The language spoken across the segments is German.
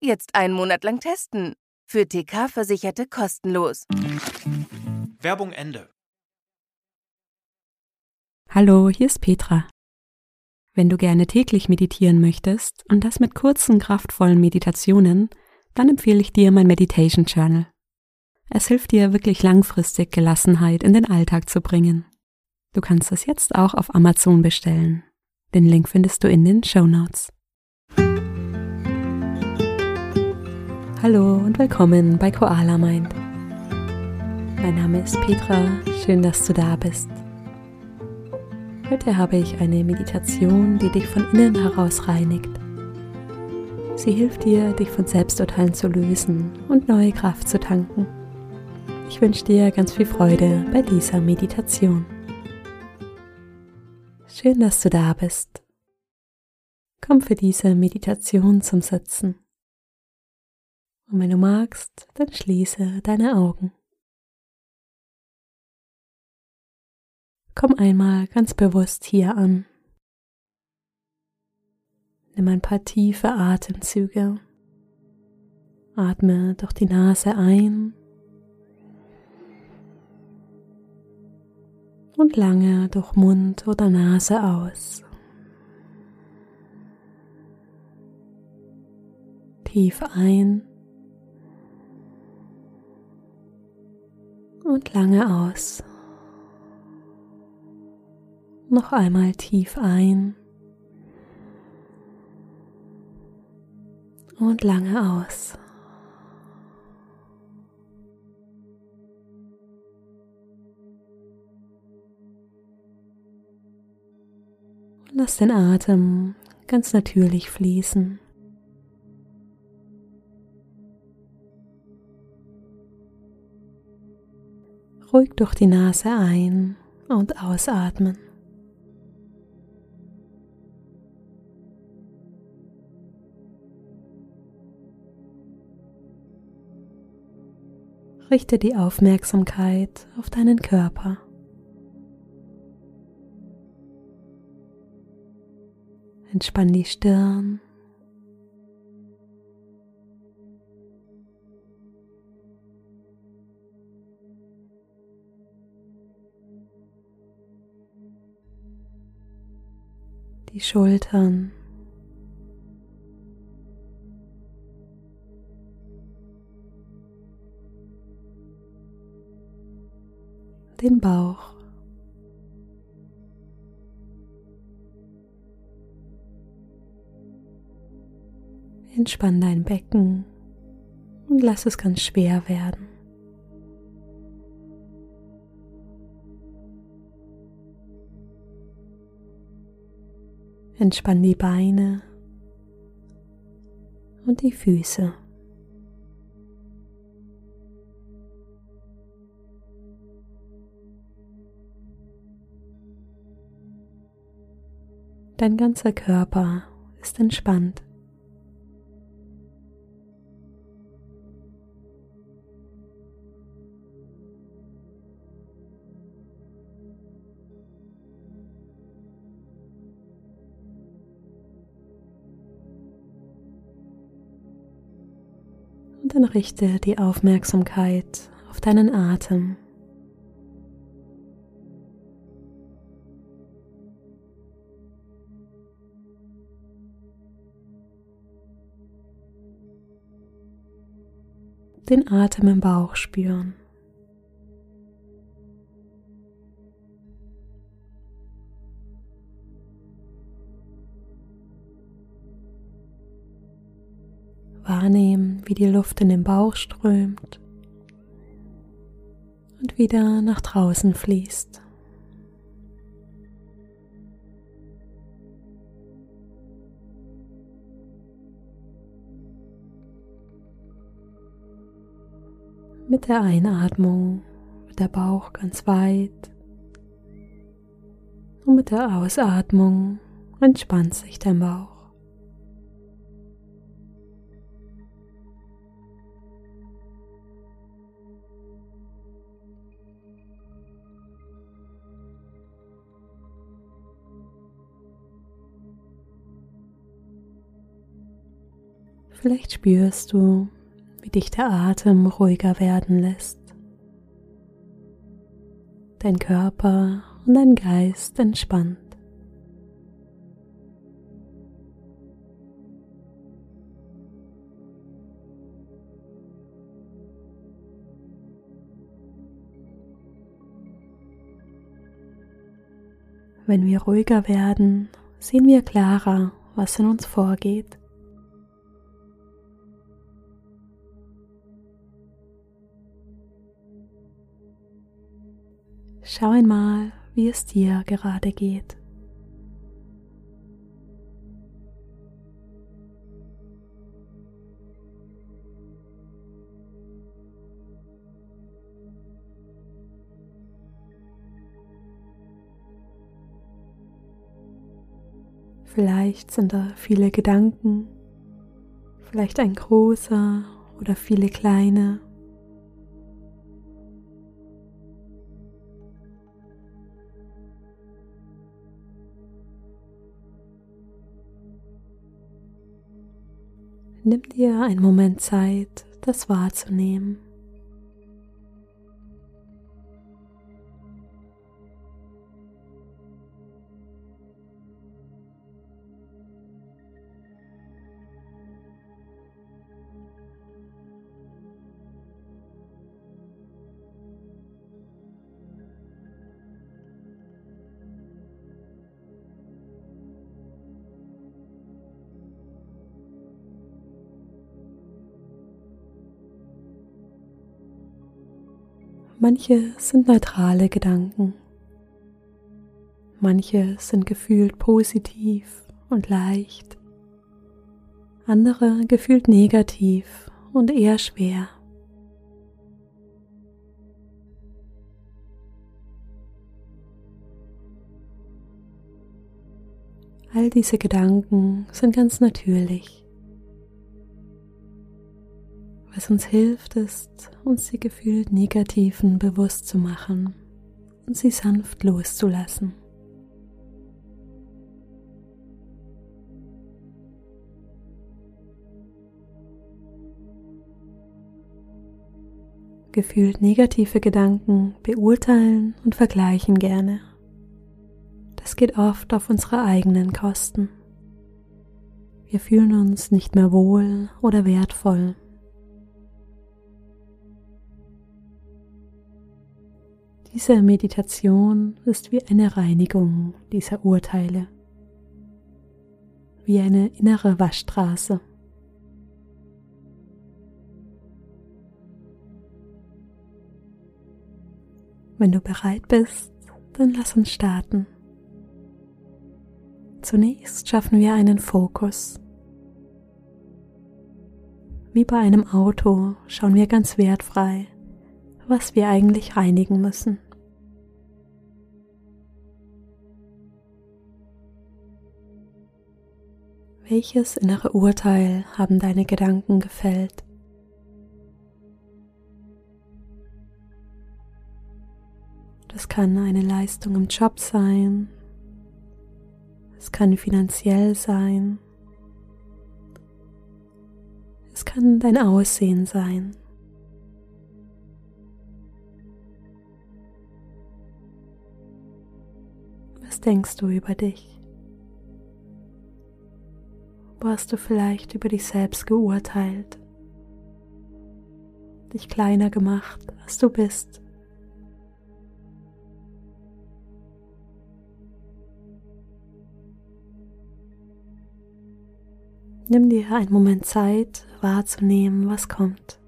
Jetzt einen Monat lang testen. Für TK-Versicherte kostenlos. Werbung Ende. Hallo, hier ist Petra. Wenn du gerne täglich meditieren möchtest und das mit kurzen, kraftvollen Meditationen, dann empfehle ich dir mein Meditation Journal. Es hilft dir wirklich langfristig Gelassenheit in den Alltag zu bringen. Du kannst es jetzt auch auf Amazon bestellen. Den Link findest du in den Show Notes. Hallo und willkommen bei Koala Mind. Mein Name ist Petra, schön, dass du da bist. Heute habe ich eine Meditation, die dich von innen heraus reinigt. Sie hilft dir, dich von Selbsturteilen zu lösen und neue Kraft zu tanken. Ich wünsche dir ganz viel Freude bei dieser Meditation. Schön, dass du da bist. Komm für diese Meditation zum Sitzen. Und wenn du magst, dann schließe deine Augen. Komm einmal ganz bewusst hier an. Nimm ein paar tiefe Atemzüge. Atme durch die Nase ein und lange durch Mund oder Nase aus. Tief ein und lange aus. Noch einmal tief ein und lange aus. Lass den Atem ganz natürlich fließen. Ruhig durch die Nase ein und ausatmen. Richte die Aufmerksamkeit auf deinen Körper. Entspann die Stirn. Die Schultern. Den Bauch. Entspann dein Becken und lass es ganz schwer werden. Entspann die Beine und die Füße. Dein ganzer Körper ist entspannt. Dann richte die Aufmerksamkeit auf deinen Atem. Den Atem im Bauch spüren. Wahrnehmen, wie die Luft in den Bauch strömt und wieder nach draußen fließt. Mit der Einatmung wird der Bauch ganz weit und mit der Ausatmung entspannt sich dein Bauch. Vielleicht spürst du, wie dich der Atem ruhiger werden lässt. Dein Körper und dein Geist entspannt. Wenn wir ruhiger werden, sehen wir klarer, was in uns vorgeht. Schau einmal, wie es dir gerade geht. Vielleicht sind da viele Gedanken, vielleicht ein großer oder viele kleine. Nimm dir einen Moment Zeit, das wahrzunehmen. Manche sind neutrale Gedanken. Manche sind gefühlt positiv und leicht. Andere gefühlt negativ und eher schwer. All diese Gedanken sind ganz natürlich. Was uns hilft, ist, uns die gefühlt negativen bewusst zu machen und sie sanft loszulassen. Gefühlt negative Gedanken beurteilen und vergleichen gerne. Das geht oft auf unsere eigenen Kosten. Wir fühlen uns nicht mehr wohl oder wertvoll Diese Meditation ist wie eine Reinigung dieser Urteile, wie eine innere Waschstraße. Wenn du bereit bist, dann lass uns starten. Zunächst schaffen wir einen Fokus. Wie bei einem Auto schauen wir ganz wertfrei, was wir eigentlich reinigen müssen. Welches innere Urteil haben deine Gedanken gefällt? Das kann eine Leistung im Job sein, es kann finanziell sein, es kann dein Aussehen sein. Was denkst du über dich? Hast du vielleicht über dich selbst geurteilt, dich kleiner gemacht, als du bist? Nimm dir einen Moment Zeit wahrzunehmen, was kommt.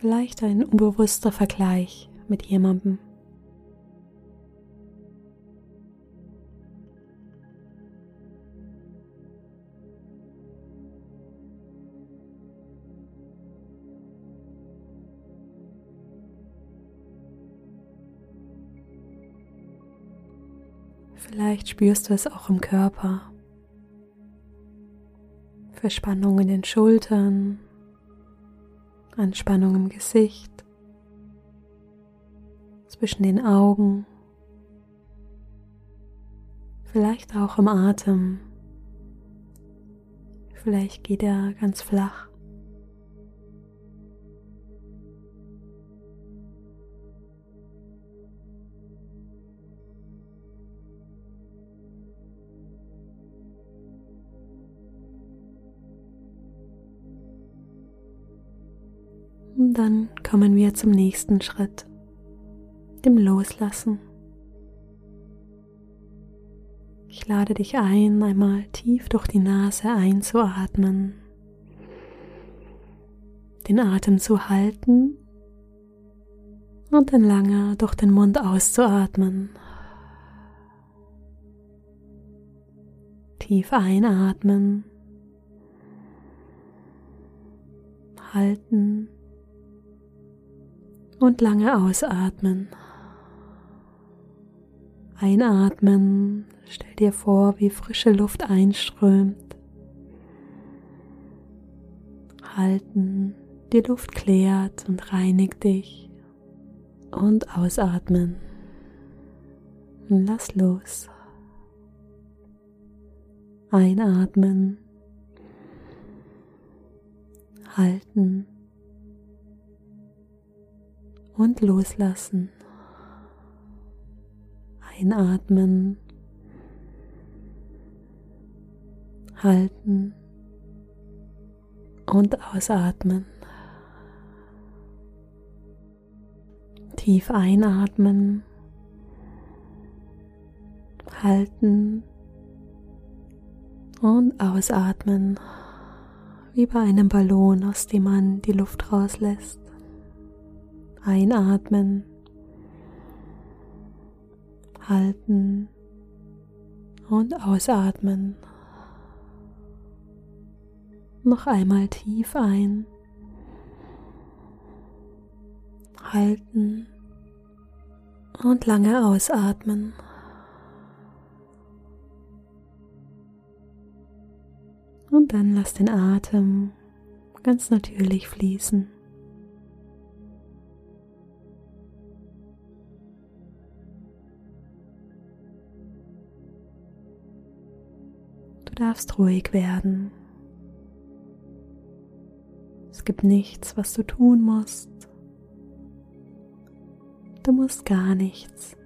Vielleicht ein unbewusster Vergleich mit jemandem. Vielleicht spürst du es auch im Körper. Verspannung in den Schultern, Anspannung im Gesicht, zwischen den Augen, vielleicht auch im Atem. Vielleicht geht er ganz flach. Und dann kommen wir zum nächsten Schritt, dem Loslassen. Ich lade dich ein, einmal tief durch die Nase einzuatmen, den Atem zu halten und dann lange durch den Mund auszuatmen. Tief einatmen, halten und lange ausatmen. Einatmen, stell dir vor, wie frische Luft einströmt. Halten, die Luft klärt und reinigt dich. Und ausatmen. Lass los. Einatmen. Halten und loslassen. Einatmen, halten und ausatmen. Tief einatmen, halten und ausatmen, wie bei einem Ballon, aus dem man die Luft rauslässt. Einatmen, halten und ausatmen. Noch einmal tief ein, halten und lange ausatmen. Und dann lass den Atem ganz natürlich fließen. Darfst ruhig werden. Es gibt nichts, was du tun musst. Du musst gar nichts.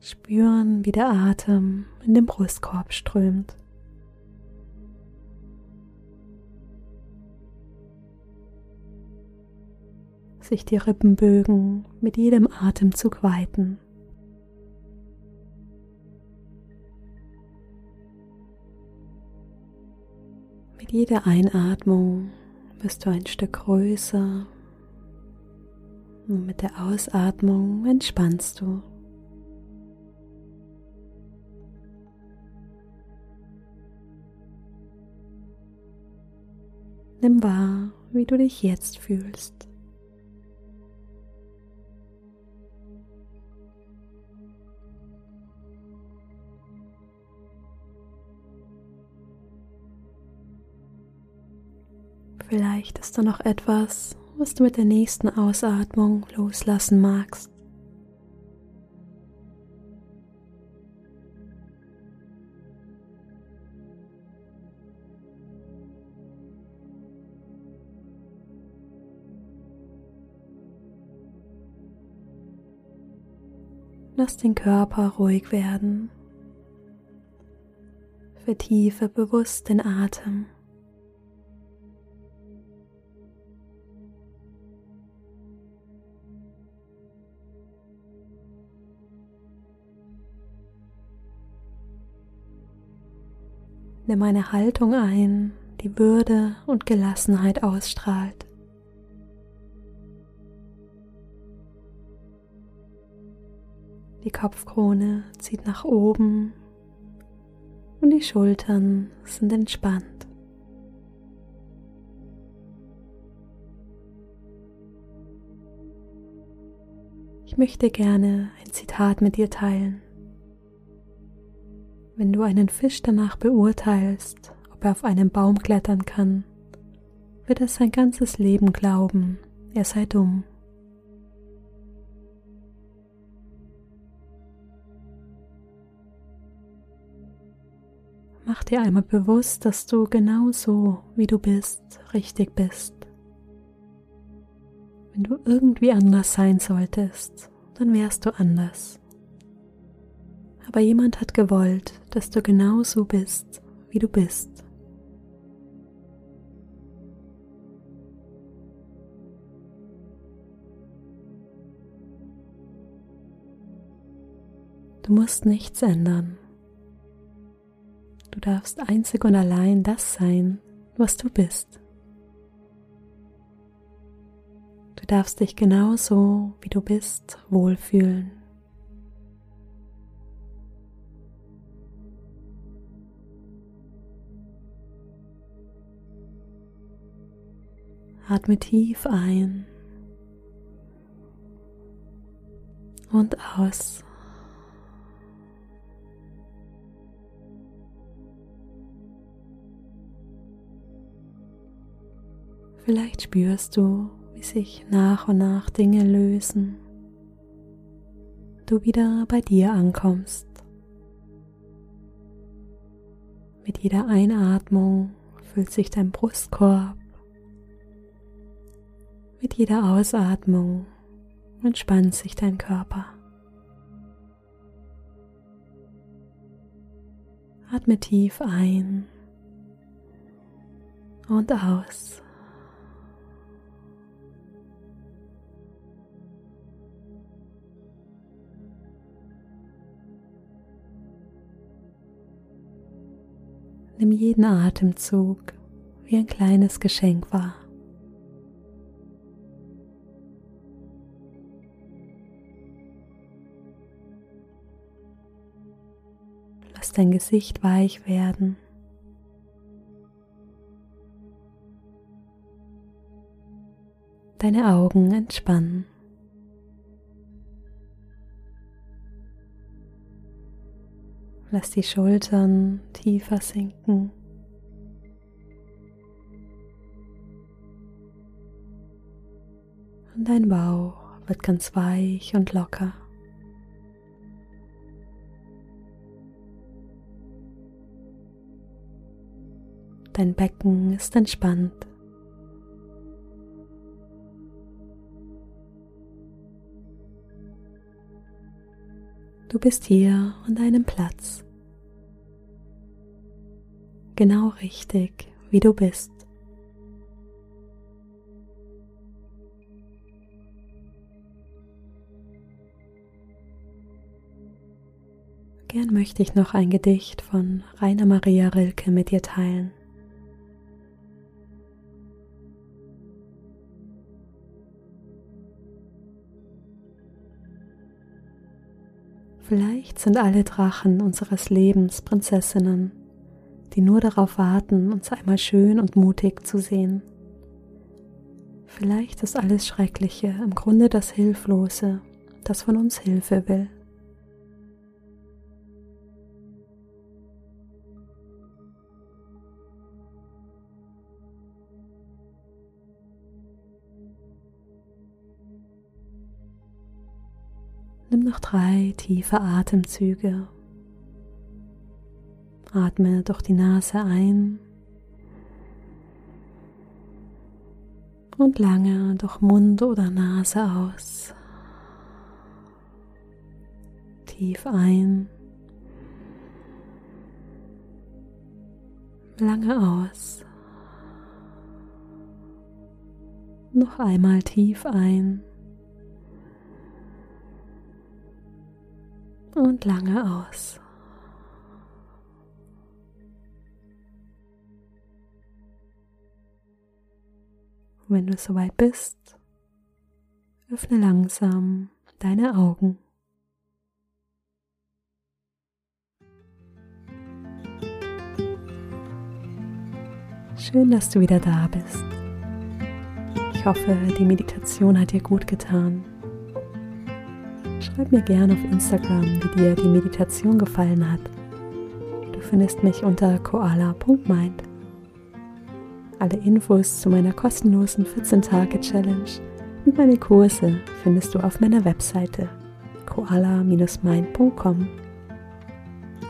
Spüren, wie der Atem in den Brustkorb strömt. Sich die Rippenbögen mit jedem Atemzug weiten. Mit jeder Einatmung wirst du ein Stück größer und mit der Ausatmung entspannst du. Nimm wahr, wie du dich jetzt fühlst. Vielleicht ist da noch etwas, was du mit der nächsten Ausatmung loslassen magst. Lass den Körper ruhig werden. Vertiefe bewusst den Atem. Nimm eine Haltung ein, die Würde und Gelassenheit ausstrahlt. Die Kopfkrone zieht nach oben und die Schultern sind entspannt. Ich möchte gerne ein Zitat mit dir teilen. Wenn du einen Fisch danach beurteilst, ob er auf einen Baum klettern kann, wird er sein ganzes Leben glauben, er sei dumm. Mach dir einmal bewusst, dass du genau so, wie du bist, richtig bist. Wenn du irgendwie anders sein solltest, dann wärst du anders. Aber jemand hat gewollt, dass du genau so bist, wie du bist. Du musst nichts ändern. Du darfst einzig und allein das sein, was du bist. Du darfst dich genauso, wie du bist, wohlfühlen. Atme tief ein und aus. Vielleicht spürst du, wie sich nach und nach Dinge lösen, du wieder bei dir ankommst. Mit jeder Einatmung füllt sich dein Brustkorb, mit jeder Ausatmung entspannt sich dein Körper. Atme tief ein und aus. Nimm jeden Atemzug wie ein kleines Geschenk wahr. Lass dein Gesicht weich werden. Deine Augen entspannen. Lass die Schultern tiefer sinken. Und dein Bauch wird ganz weich und locker. Dein Becken ist entspannt. Du bist hier an deinem Platz. Genau richtig, wie du bist. Gern möchte ich noch ein Gedicht von Rainer Maria Rilke mit dir teilen. Vielleicht sind alle Drachen unseres Lebens Prinzessinnen, die nur darauf warten, uns einmal schön und mutig zu sehen. Vielleicht ist alles Schreckliche im Grunde das Hilflose, das von uns Hilfe will. Nimm noch drei tiefe Atemzüge. Atme durch die Nase ein und lange durch Mund oder Nase aus. Tief ein, lange aus. Noch einmal tief ein. Und lange aus. Wenn du soweit bist, öffne langsam deine Augen. Schön, dass du wieder da bist. Ich hoffe, die Meditation hat dir gut getan. Schreib mir gerne auf Instagram, wie dir die Meditation gefallen hat. Du findest mich unter koala.mind. Alle Infos zu meiner kostenlosen 14-Tage-Challenge und meine Kurse findest du auf meiner Webseite koala-mind.com.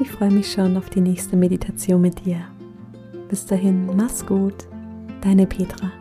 Ich freue mich schon auf die nächste Meditation mit dir. Bis dahin, mach's gut, deine Petra.